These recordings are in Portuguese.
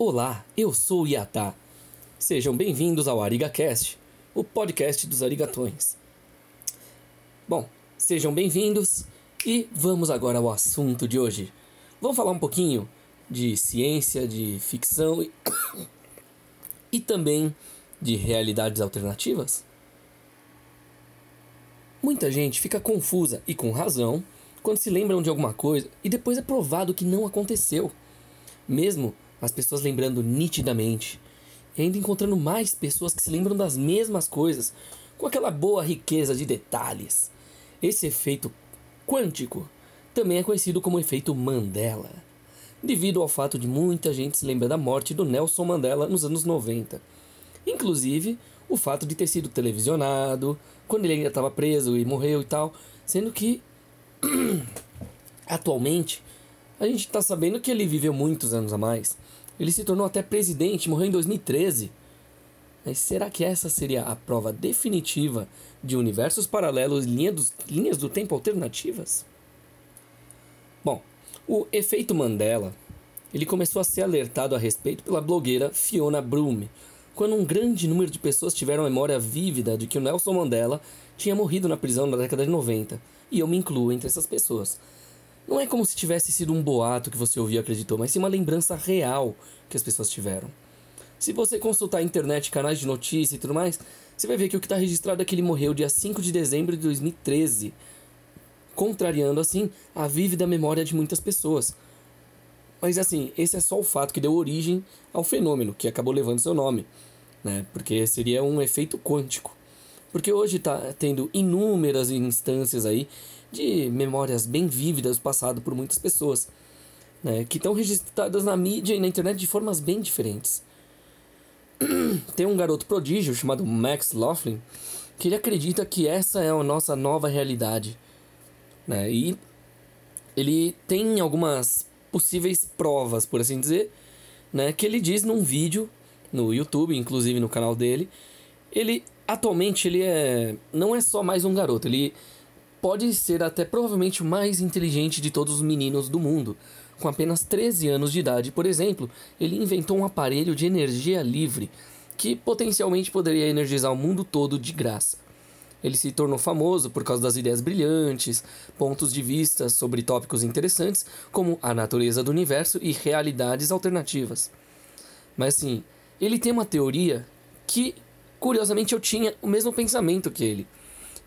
Olá, eu sou o Yatá. Sejam bem-vindos ao ArigaCast, o podcast dos arigatões. Bom, sejam bem-vindos e vamos agora ao assunto de hoje. Vamos falar um pouquinho de ciência, de ficção e, e também de realidades alternativas? Muita gente fica confusa e com razão quando se lembram de alguma coisa e depois é provado que não aconteceu. Mesmo as pessoas lembrando nitidamente, e ainda encontrando mais pessoas que se lembram das mesmas coisas, com aquela boa riqueza de detalhes. Esse efeito quântico também é conhecido como efeito Mandela, devido ao fato de muita gente se lembrar da morte do Nelson Mandela nos anos 90. Inclusive, o fato de ter sido televisionado, quando ele ainda estava preso e morreu e tal, sendo que atualmente a gente está sabendo que ele viveu muitos anos a mais. Ele se tornou até presidente, morreu em 2013. Mas será que essa seria a prova definitiva de universos paralelos e linha linhas do tempo alternativas? Bom, o efeito Mandela ele começou a ser alertado a respeito pela blogueira Fiona Broome, quando um grande número de pessoas tiveram a memória vívida de que o Nelson Mandela tinha morrido na prisão na década de 90, e eu me incluo entre essas pessoas. Não é como se tivesse sido um boato que você ouviu e acreditou, mas sim uma lembrança real que as pessoas tiveram. Se você consultar a internet, canais de notícia e tudo mais, você vai ver que o que está registrado é que ele morreu dia 5 de dezembro de 2013, contrariando assim a vívida memória de muitas pessoas. Mas assim, esse é só o fato que deu origem ao fenômeno que acabou levando seu nome, né? Porque seria um efeito quântico. Porque hoje está tendo inúmeras instâncias aí de memórias bem vívidas do passado por muitas pessoas, né, que estão registradas na mídia e na internet de formas bem diferentes. Tem um garoto prodígio chamado Max Laughlin que ele acredita que essa é a nossa nova realidade, né, e ele tem algumas possíveis provas, por assim dizer, né, que ele diz num vídeo no YouTube, inclusive no canal dele, ele atualmente ele é não é só mais um garoto, ele pode ser até provavelmente o mais inteligente de todos os meninos do mundo. Com apenas 13 anos de idade, por exemplo, ele inventou um aparelho de energia livre que potencialmente poderia energizar o mundo todo de graça. Ele se tornou famoso por causa das ideias brilhantes, pontos de vista sobre tópicos interessantes, como a natureza do universo e realidades alternativas. Mas assim, ele tem uma teoria que, curiosamente, eu tinha o mesmo pensamento que ele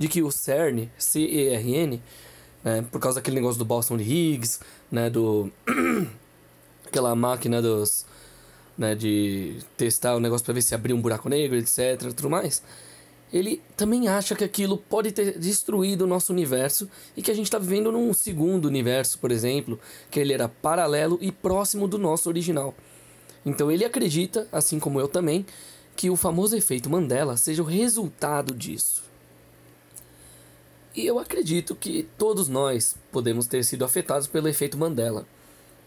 de que o CERN, C-E-R-N, né, por causa daquele negócio do Boston de Higgs, né, do aquela máquina dos né, de testar o negócio para ver se abrir um buraco negro, etc, tudo mais. Ele também acha que aquilo pode ter destruído o nosso universo e que a gente está vivendo num segundo universo, por exemplo, que ele era paralelo e próximo do nosso original. Então ele acredita, assim como eu também, que o famoso efeito Mandela seja o resultado disso. E eu acredito que todos nós podemos ter sido afetados pelo efeito Mandela.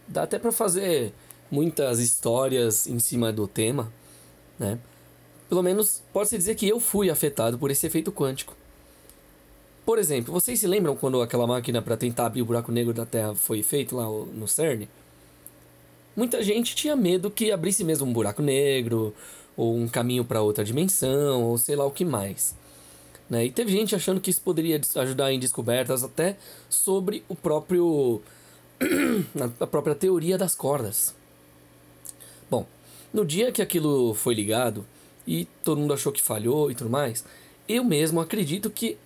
Dá até para fazer muitas histórias em cima do tema, né? Pelo menos pode-se dizer que eu fui afetado por esse efeito quântico. Por exemplo, vocês se lembram quando aquela máquina para tentar abrir o buraco negro da Terra foi feita lá no CERN? Muita gente tinha medo que abrisse mesmo um buraco negro, ou um caminho para outra dimensão, ou sei lá o que mais. Né? E teve gente achando que isso poderia ajudar em descobertas até sobre o próprio a própria teoria das cordas. Bom, no dia que aquilo foi ligado e todo mundo achou que falhou e tudo mais, eu mesmo acredito que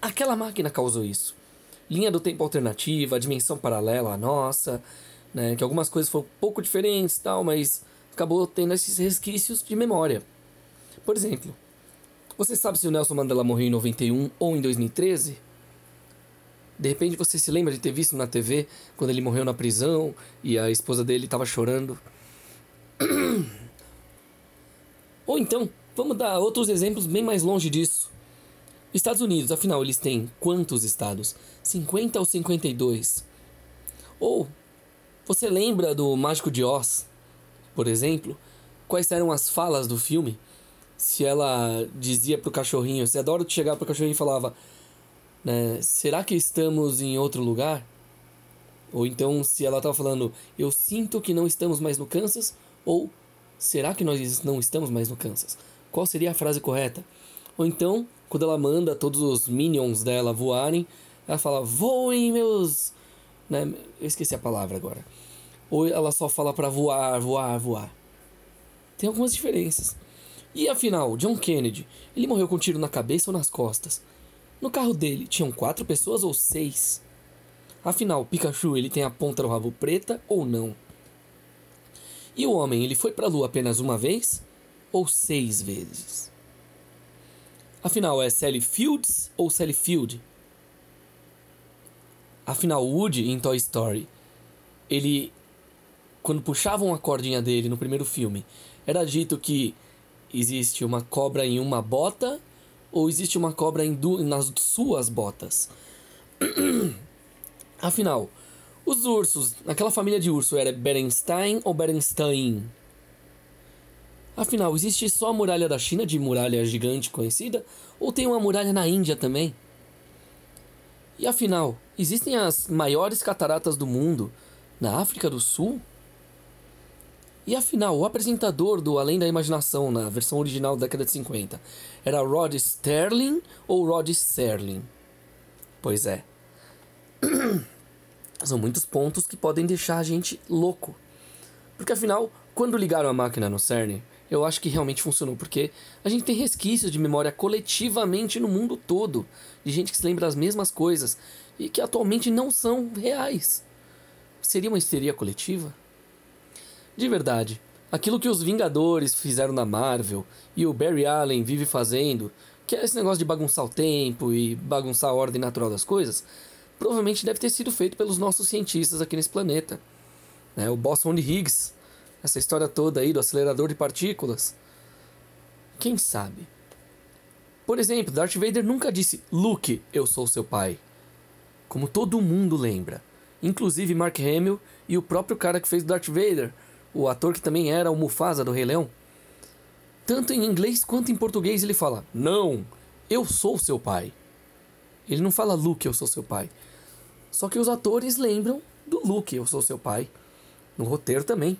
aquela máquina causou isso. Linha do tempo alternativa, dimensão paralela à nossa, né, que algumas coisas foram um pouco diferentes tal, mas acabou tendo esses resquícios de memória. Por exemplo, você sabe se o Nelson Mandela morreu em 91 ou em 2013? De repente você se lembra de ter visto na TV quando ele morreu na prisão e a esposa dele estava chorando. ou então, vamos dar outros exemplos bem mais longe disso. Estados Unidos, afinal, eles têm quantos estados? 50 ou 52? Ou você lembra do Mágico de Oz, por exemplo? Quais eram as falas do filme? se ela dizia pro cachorrinho, você adora chegar pro cachorrinho e falava, né, será que estamos em outro lugar? Ou então se ela tava falando, eu sinto que não estamos mais no Kansas, Ou será que nós não estamos mais no Kansas? Qual seria a frase correta? Ou então, quando ela manda todos os minions dela voarem, ela fala: voem, meus. Né? Eu esqueci a palavra agora. Ou ela só fala para voar, voar, voar. Tem algumas diferenças. E afinal, John Kennedy, ele morreu com um tiro na cabeça ou nas costas? No carro dele tinham quatro pessoas ou seis? Afinal, Pikachu ele tem a ponta do rabo preta ou não? E o homem ele foi para a lua apenas uma vez ou seis vezes? Afinal, é Sally Fields ou Sally Field? Afinal, Woody em Toy Story, ele quando puxavam a cordinha dele no primeiro filme, era dito que existe uma cobra em uma bota ou existe uma cobra nas suas botas? Afinal, os ursos, naquela família de urso, era Berenstein ou Berenstein? Afinal, existe só a muralha da China de muralha gigante conhecida? Ou tem uma muralha na Índia também? E afinal, existem as maiores cataratas do mundo na África do Sul? E afinal, o apresentador do Além da Imaginação na versão original da década de 50 era Rod Sterling ou Rod Serling? Pois é. São muitos pontos que podem deixar a gente louco. Porque afinal, quando ligaram a máquina no CERN, eu acho que realmente funcionou, porque a gente tem resquícios de memória coletivamente no mundo todo, de gente que se lembra das mesmas coisas e que atualmente não são reais. Seria uma histeria coletiva? De verdade, aquilo que os Vingadores fizeram na Marvel e o Barry Allen vive fazendo, que é esse negócio de bagunçar o tempo e bagunçar a ordem natural das coisas, provavelmente deve ter sido feito pelos nossos cientistas aqui nesse planeta. Né? O Boston de Higgs, essa história toda aí do acelerador de partículas. Quem sabe? Por exemplo, Darth Vader nunca disse Luke, eu sou seu pai. Como todo mundo lembra. Inclusive Mark Hamill e o próprio cara que fez Darth Vader, o ator que também era o Mufasa do Rei Leão. Tanto em inglês quanto em português ele fala: Não, eu sou seu pai. Ele não fala Luke, eu sou seu pai. Só que os atores lembram do Luke, eu sou seu pai. No roteiro também.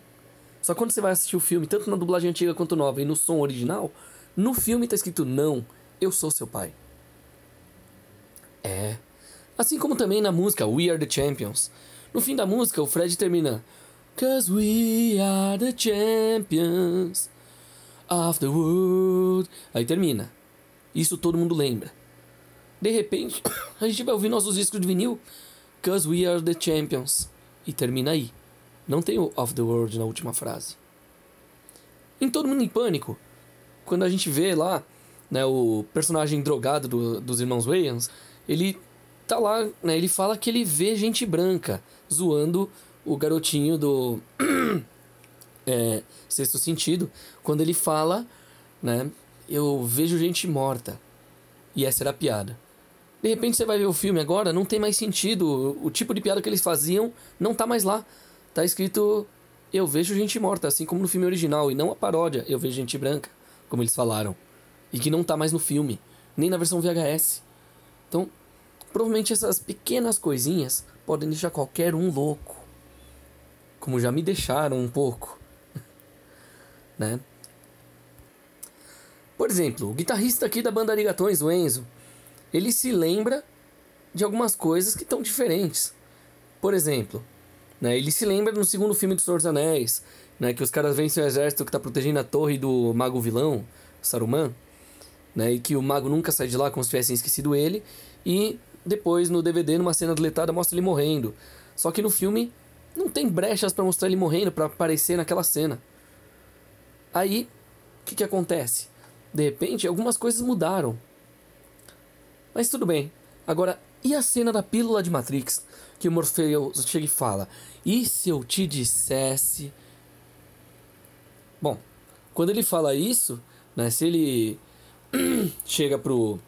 Só que quando você vai assistir o filme, tanto na dublagem antiga quanto nova e no som original, no filme tá escrito Não, eu sou seu pai. É. Assim como também na música We Are the Champions. No fim da música, o Fred termina Cause we are the champions of the world. Aí termina. Isso todo mundo lembra. De repente, a gente vai ouvir nossos discos de vinil. Cause we are the champions. E termina aí. Não tem o of the world na última frase. Em Todo Mundo em Pânico, quando a gente vê lá né, o personagem drogado do, dos irmãos Wayans, ele tá lá, né, ele fala que ele vê gente branca zoando o garotinho do é, Sexto Sentido, quando ele fala, né, eu vejo gente morta. E essa era a piada. De repente você vai ver o filme agora, não tem mais sentido. O, tipo de piada que eles faziam não tá mais lá. Tá escrito eu vejo gente morta, assim como no filme original, e não a paródia, eu vejo gente branca, como eles falaram. E que não tá mais no filme, nem na versão VHS. Então, provavelmente essas pequenas coisinhas podem deixar qualquer um louco como já me deixaram um pouco, né? Por exemplo, o guitarrista aqui da banda Arigatões, o Enzo, ele se lembra de algumas coisas que estão diferentes. Por exemplo, né, ele se lembra no segundo filme do Senhor dos Anéis, né, que os caras vencem o exército que está protegendo a torre do mago vilão, Saruman, né, e que o mago nunca sai de lá como se tivessem esquecido ele, e depois no DVD, numa cena deletada, mostra ele morrendo. Só que no filme não tem brechas para mostrar ele morrendo para aparecer naquela cena. Aí, o que, que acontece? De repente, algumas coisas mudaram. Mas tudo bem. Agora, e a cena da pílula de Matrix? Que o Morpheus chega e fala: E se eu te dissesse. Bom, quando ele fala isso, né, se ele chega pro,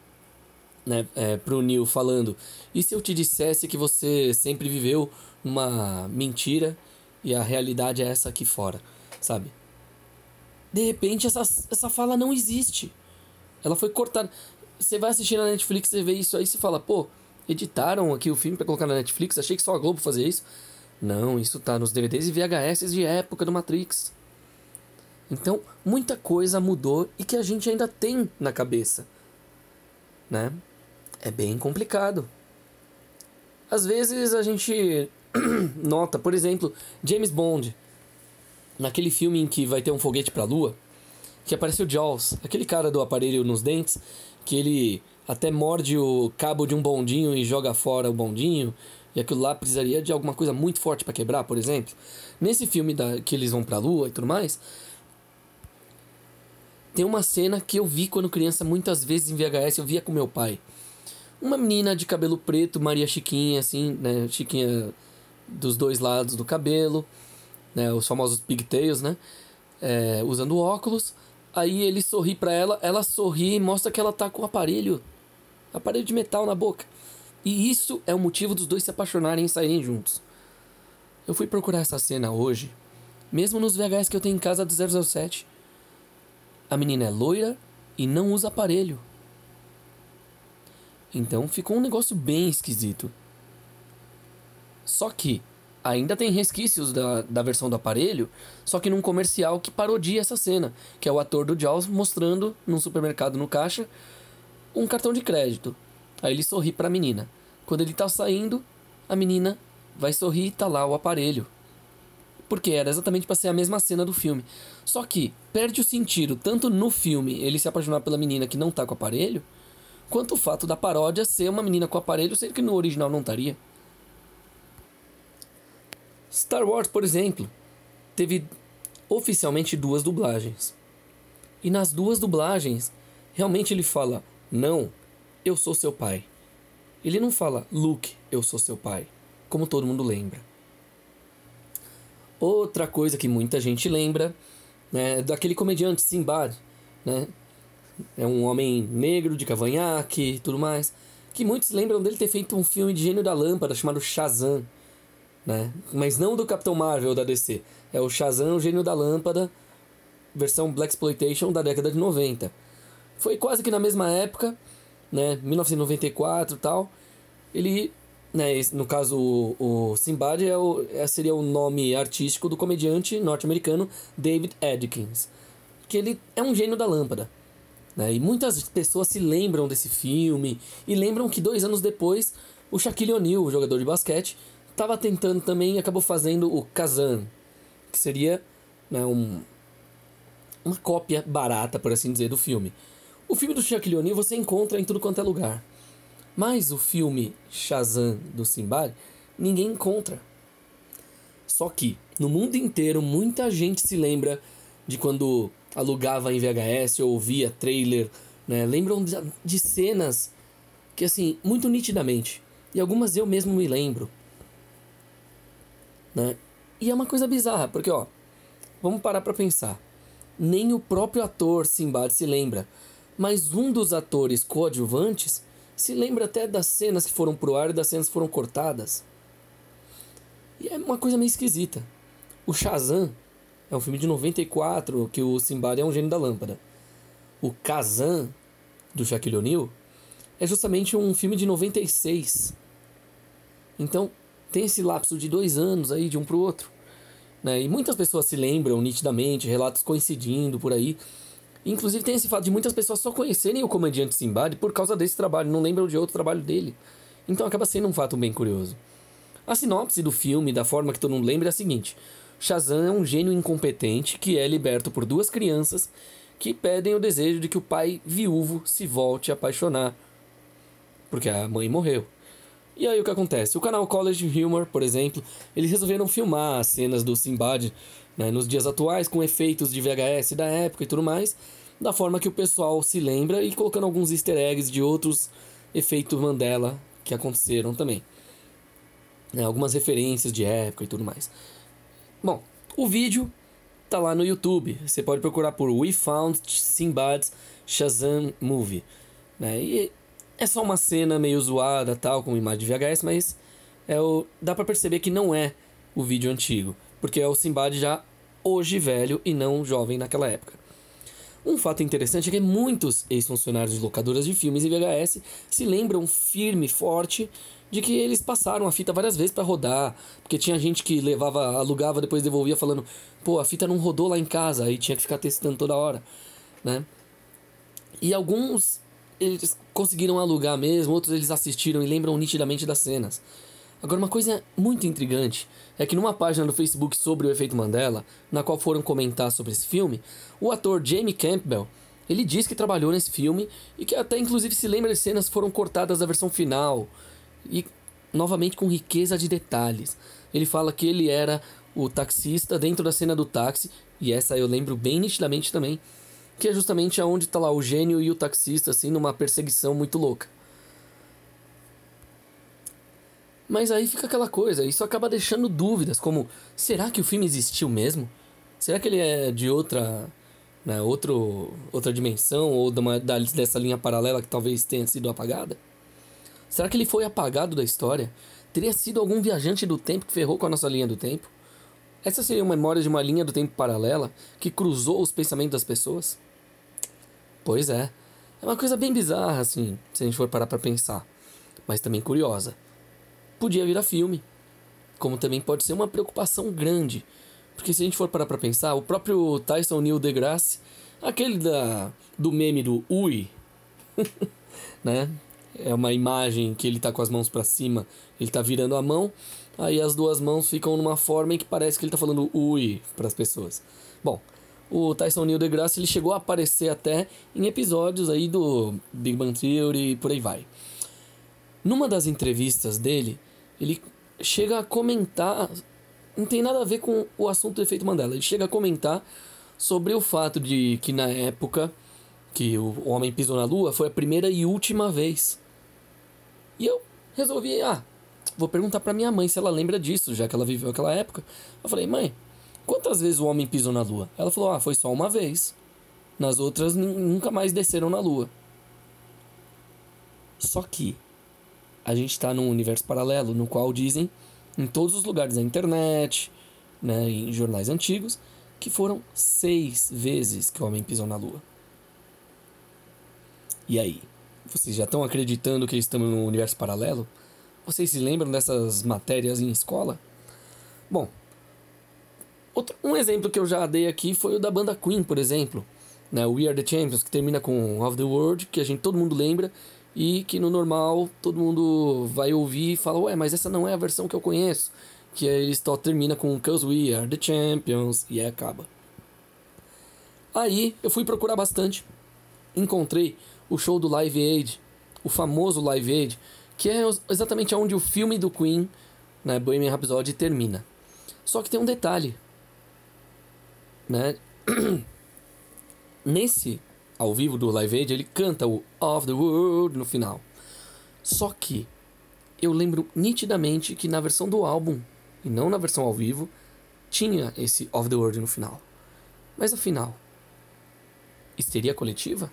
né, é, pro Neil falando: E se eu te dissesse que você sempre viveu uma mentira e a realidade é essa aqui fora, sabe? De repente essa, essa fala não existe. Ela foi cortada. Você vai assistir na Netflix, você vê isso aí e fala, pô, editaram aqui o filme para colocar na Netflix, achei que só a Globo fazia isso. Não, isso tá nos DVDs e VHS de época do Matrix. Então, muita coisa mudou e que a gente ainda tem na cabeça, né? É bem complicado. Às vezes a gente nota, por exemplo, James Bond, naquele filme em que vai ter um foguete para a lua, que apareceu Jaws, aquele cara do aparelho nos dentes, que ele até morde o cabo de um bondinho e joga fora o bondinho, e aquilo lá precisaria de alguma coisa muito forte para quebrar, por exemplo. Nesse filme da, que eles vão para a lua e tudo mais, tem uma cena que eu vi quando criança muitas vezes em VHS, eu via com meu pai. Uma menina de cabelo preto, Maria Chiquinha, assim, né? Chiquinha dos dois lados do cabelo, né? Os famosos pigtails, né? É, usando óculos. Aí ele sorri para ela, ela sorri e mostra que ela tá com aparelho, aparelho de metal na boca. E isso é o motivo dos dois se apaixonarem e saírem juntos. Eu fui procurar essa cena hoje, mesmo nos VHS que eu tenho em casa do 007. A menina é loira e não usa aparelho. Então ficou um negócio bem esquisito. Só que ainda tem resquícios da, da versão do aparelho, só que num comercial que parodia essa cena, que é o ator do Jaws mostrando num supermercado no caixa um cartão de crédito. Aí ele sorri para a menina. Quando ele tá saindo, a menina vai sorrir e tá lá o aparelho porque era exatamente para ser a mesma cena do filme. Só que perde o sentido tanto no filme ele se apaixonar pela menina que não tá com o aparelho, quanto o fato da paródia ser uma menina com aparelho, sendo que no original não estaria. Star Wars, por exemplo, teve oficialmente duas dublagens. E nas duas dublagens, realmente ele fala: Não, eu sou seu pai. Ele não fala Luke, eu sou seu pai, como todo mundo lembra. Outra coisa que muita gente lembra, né, daquele comediante Simbad, né? É um homem negro de cavanhaque e tudo mais, que muitos lembram dele ter feito um filme de gênio da lâmpada chamado Shazam, né? Mas não do Capitão Marvel da DC, é o Shazam, o gênio da lâmpada, versão Black Exploitation da década de 90. Foi quase que na mesma época, né, 1994 e tal. Ele né, no caso, o, o Simbad é o, é, seria o nome artístico do comediante norte-americano David Adkins. Que ele é um gênio da lâmpada. Né? E muitas pessoas se lembram desse filme e lembram que dois anos depois o Shaquille O'Neal, o jogador de basquete, estava tentando também e acabou fazendo o Kazan, que seria né, um, uma cópia barata, por assim dizer, do filme. O filme do Shaquille O'Neal você encontra em tudo quanto é lugar. Mas o filme Shazam do Simbad ninguém encontra. Só que no mundo inteiro muita gente se lembra de quando alugava em VHS ou via trailer, né? Lembram de, de cenas que assim, muito nitidamente. E algumas eu mesmo me lembro. Né? E é uma coisa bizarra, porque ó, vamos parar para pensar. Nem o próprio ator Simbad se lembra, mas um dos atores coadjuvantes se lembra até das cenas que foram pro ar e das cenas que foram cortadas. E é uma coisa meio esquisita. O Shazam é um filme de 94 que o Simbad é um gênio da lâmpada. O Kazan, do Shaquille O'Neal, é justamente um filme de 96. Então, tem esse lapso de dois anos aí, de um pro outro. Né? E muitas pessoas se lembram nitidamente, relatos coincidindo por aí. Inclusive tem esse fato de muitas pessoas só conhecerem o comediante Simbad por causa desse trabalho, não lembram de outro trabalho dele. Então acaba sendo um fato bem curioso. A sinopse do filme, da forma que todo mundo lembra, é a seguinte: Shazam é um gênio incompetente que é liberto por duas crianças que pedem o desejo de que o pai viúvo se volte a apaixonar, porque a mãe morreu. E aí o que acontece? O canal College Humor, por exemplo, eles resolveram filmar as cenas do Simbad né, nos dias atuais, com efeitos de VHS da época e tudo mais, da forma que o pessoal se lembra e colocando alguns easter eggs de outros efeitos Mandela que aconteceram também. Né, algumas referências de época e tudo mais. Bom, o vídeo tá lá no YouTube. Você pode procurar por We Found Simbad's Shazam Movie. Né? E é só uma cena meio zoada, tal, com imagem de VHS, mas é o, dá para perceber que não é o vídeo antigo porque é o Simbad já hoje velho e não jovem naquela época. Um fato interessante é que muitos ex-funcionários de locadoras de filmes e VHS se lembram firme, forte de que eles passaram a fita várias vezes para rodar, porque tinha gente que levava, alugava, depois devolvia falando, pô, a fita não rodou lá em casa, aí tinha que ficar testando toda hora, né? E alguns eles conseguiram alugar mesmo, outros eles assistiram e lembram nitidamente das cenas. Agora, uma coisa muito intrigante é que numa página do Facebook sobre o efeito Mandela, na qual foram comentar sobre esse filme, o ator Jamie Campbell, ele diz que trabalhou nesse filme e que até inclusive se lembra de cenas que foram cortadas da versão final e novamente com riqueza de detalhes. Ele fala que ele era o taxista dentro da cena do táxi, e essa eu lembro bem nitidamente também, que é justamente aonde está lá o gênio e o taxista assim numa perseguição muito louca. Mas aí fica aquela coisa, isso acaba deixando dúvidas, como será que o filme existiu mesmo? Será que ele é de outra, né, outro, outra dimensão ou de uma, dessa linha paralela que talvez tenha sido apagada? Será que ele foi apagado da história? Teria sido algum viajante do tempo que ferrou com a nossa linha do tempo? Essa seria uma memória de uma linha do tempo paralela que cruzou os pensamentos das pessoas? Pois é. É uma coisa bem bizarra, assim, se a gente for parar pra pensar. Mas também curiosa podia virar filme. Como também pode ser uma preocupação grande. Porque se a gente for parar pra pensar, o próprio Tyson Neil deGrasse, aquele da, do meme do Ui, né? É uma imagem que ele tá com as mãos para cima, ele tá virando a mão, aí as duas mãos ficam numa forma em que parece que ele tá falando ui para as pessoas. Bom, o Tyson Neil deGrasse ele chegou a aparecer até em episódios aí do Big Bang Theory e por aí vai. Numa das entrevistas dele, ele chega a comentar. Não tem nada a ver com o assunto do efeito Mandela. Ele chega a comentar sobre o fato de que na época que o homem pisou na lua foi a primeira e última vez. E eu resolvi, ah, vou perguntar para minha mãe se ela lembra disso, já que ela viveu aquela época. Eu falei, mãe, quantas vezes o homem pisou na lua? Ela falou, ah, foi só uma vez. Nas outras nunca mais desceram na lua. Só que a gente está num universo paralelo no qual dizem em todos os lugares da internet, né, em jornais antigos, que foram seis vezes que o homem pisou na Lua. E aí? Vocês já estão acreditando que estamos num universo paralelo? Vocês se lembram dessas matérias em escola? Bom, outro, um exemplo que eu já dei aqui foi o da banda Queen, por exemplo. Né, We Are The Champions, que termina com Of The World, que a gente todo mundo lembra, e que no normal todo mundo vai ouvir e fala, ué, mas essa não é a versão que eu conheço. Que ele só termina com Cause We Are The Champions e aí acaba. Aí eu fui procurar bastante. Encontrei o show do Live Aid, o famoso Live Aid, que é exatamente onde o filme do Queen, né, Bohemian Rhapsody, termina. Só que tem um detalhe. Né? Nesse ao vivo do Live Aid, ele canta o Of the World no final. Só que eu lembro nitidamente que na versão do álbum, e não na versão ao vivo, tinha esse Of the World no final. Mas afinal, histeria coletiva?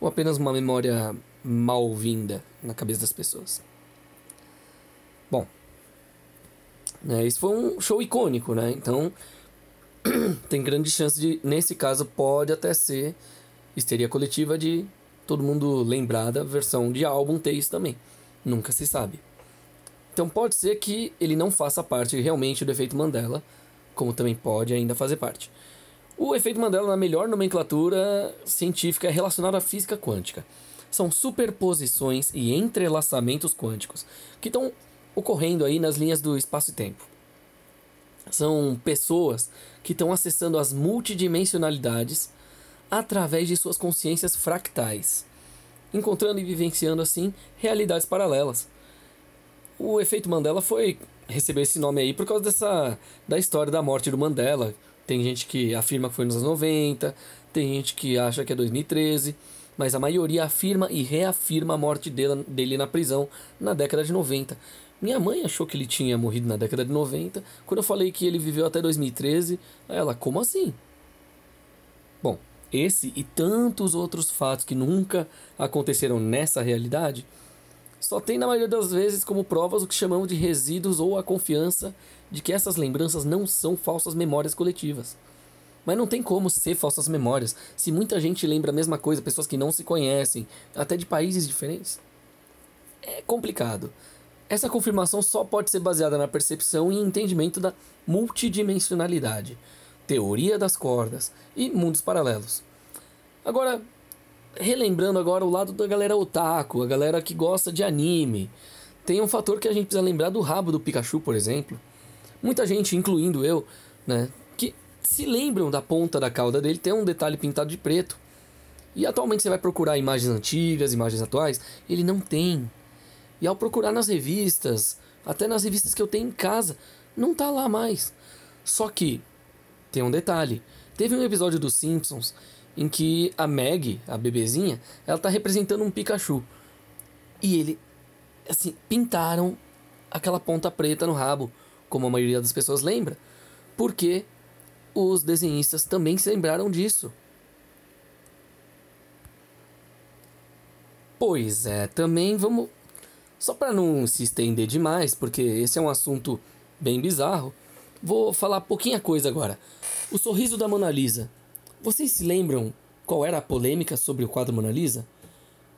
Ou apenas uma memória mal-vinda na cabeça das pessoas? Bom, né, esse foi um show icônico, né? Então, tem grande chance de, nesse caso, pode até ser histeria coletiva de todo mundo lembrar da versão de álbum ter isso também. Nunca se sabe. Então pode ser que ele não faça parte realmente do efeito Mandela, como também pode ainda fazer parte. O efeito Mandela, na melhor nomenclatura científica, é relacionado à física quântica. São superposições e entrelaçamentos quânticos que estão ocorrendo aí nas linhas do espaço e tempo. São pessoas que estão acessando as multidimensionalidades através de suas consciências fractais, encontrando e vivenciando assim realidades paralelas. O efeito Mandela foi receber esse nome aí por causa dessa da história da morte do Mandela. Tem gente que afirma que foi nos anos 90, tem gente que acha que é 2013, mas a maioria afirma e reafirma a morte dele, dele na prisão na década de 90. Minha mãe achou que ele tinha morrido na década de 90. Quando eu falei que ele viveu até 2013, ela, como assim? Bom, esse e tantos outros fatos que nunca aconteceram nessa realidade só tem na maioria das vezes como provas o que chamamos de resíduos ou a confiança de que essas lembranças não são falsas memórias coletivas. Mas não tem como ser falsas memórias se muita gente lembra a mesma coisa, pessoas que não se conhecem, até de países diferentes. É complicado. Essa confirmação só pode ser baseada na percepção e entendimento da multidimensionalidade, teoria das cordas e mundos paralelos. Agora, relembrando agora o lado da galera otaku, a galera que gosta de anime, tem um fator que a gente precisa lembrar do rabo do Pikachu, por exemplo. Muita gente, incluindo eu, né, que se lembram da ponta da cauda dele, tem um detalhe pintado de preto. E atualmente você vai procurar imagens antigas, imagens atuais, ele não tem. E ao procurar nas revistas, até nas revistas que eu tenho em casa, não tá lá mais. Só que tem um detalhe. Teve um episódio dos Simpsons em que a Meg, a bebezinha, ela tá representando um Pikachu. E ele assim, pintaram aquela ponta preta no rabo, como a maioria das pessoas lembra, porque os desenhistas também se lembraram disso. Pois é, também vamos só para não se estender demais, porque esse é um assunto bem bizarro, vou falar pouquinha coisa agora. O sorriso da Mona Lisa. Vocês se lembram qual era a polêmica sobre o quadro Mona Lisa?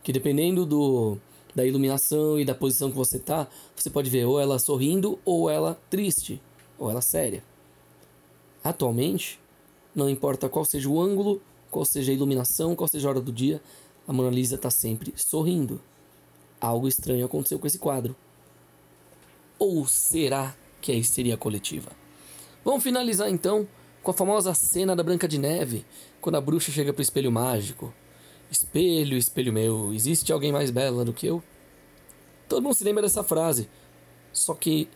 Que dependendo do da iluminação e da posição que você tá, você pode ver ou ela sorrindo ou ela triste, ou ela séria. Atualmente, não importa qual seja o ângulo, qual seja a iluminação, qual seja a hora do dia, a Mona Lisa está sempre sorrindo algo estranho aconteceu com esse quadro. Ou será que é histeria coletiva? Vamos finalizar então com a famosa cena da Branca de Neve, quando a bruxa chega pro espelho mágico. Espelho, espelho meu, existe alguém mais bela do que eu? Todo mundo se lembra dessa frase. Só que,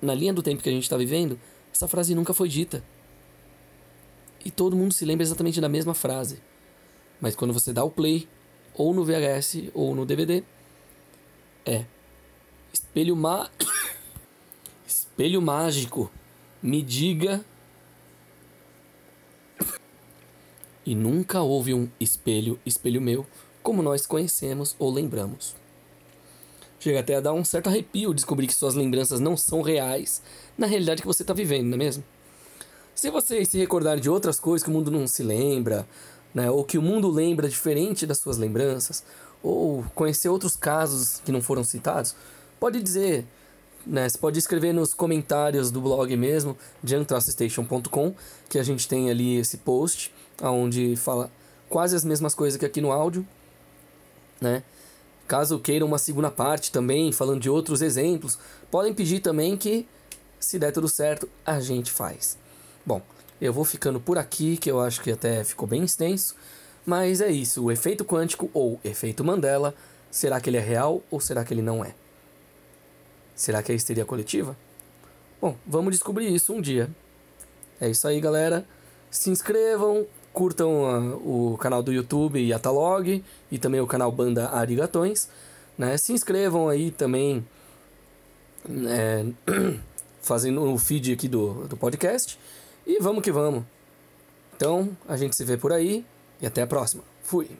na linha do tempo que a gente está vivendo, essa frase nunca foi dita. E todo mundo se lembra exatamente da mesma frase. Mas quando você dá o play, ou no VHS ou no DVD, é espelho má espelho mágico me diga e nunca houve um espelho espelho meu como nós conhecemos ou lembramos chega até a dar um certo arrepio descobrir que suas lembranças não são reais na realidade que você está vivendo não é mesmo se você se recordar de outras coisas que o mundo não se lembra né, ou que o mundo lembra diferente das suas lembranças ou conhecer outros casos que não foram citados, pode dizer, né? Você pode escrever nos comentários do blog mesmo, juntrasstation.com, que a gente tem ali esse post, onde fala quase as mesmas coisas que aqui no áudio, né? Caso queiram uma segunda parte também, falando de outros exemplos, podem pedir também que, se der tudo certo, a gente faz. Bom, eu vou ficando por aqui, que eu acho que até ficou bem extenso. Mas é isso, o efeito quântico ou efeito Mandela, será que ele é real ou será que ele não é? Será que é histeria coletiva? Bom, vamos descobrir isso um dia. É isso aí, galera. Se inscrevam, curtam a, ah, o canal do YouTube Yatalog e também o canal Banda Arigatões. Né? Se inscrevam aí também é, fazendo o feed aqui do, do podcast. E vamos que vamos. Então, a gente se vê por aí. E até a próxima. Fui!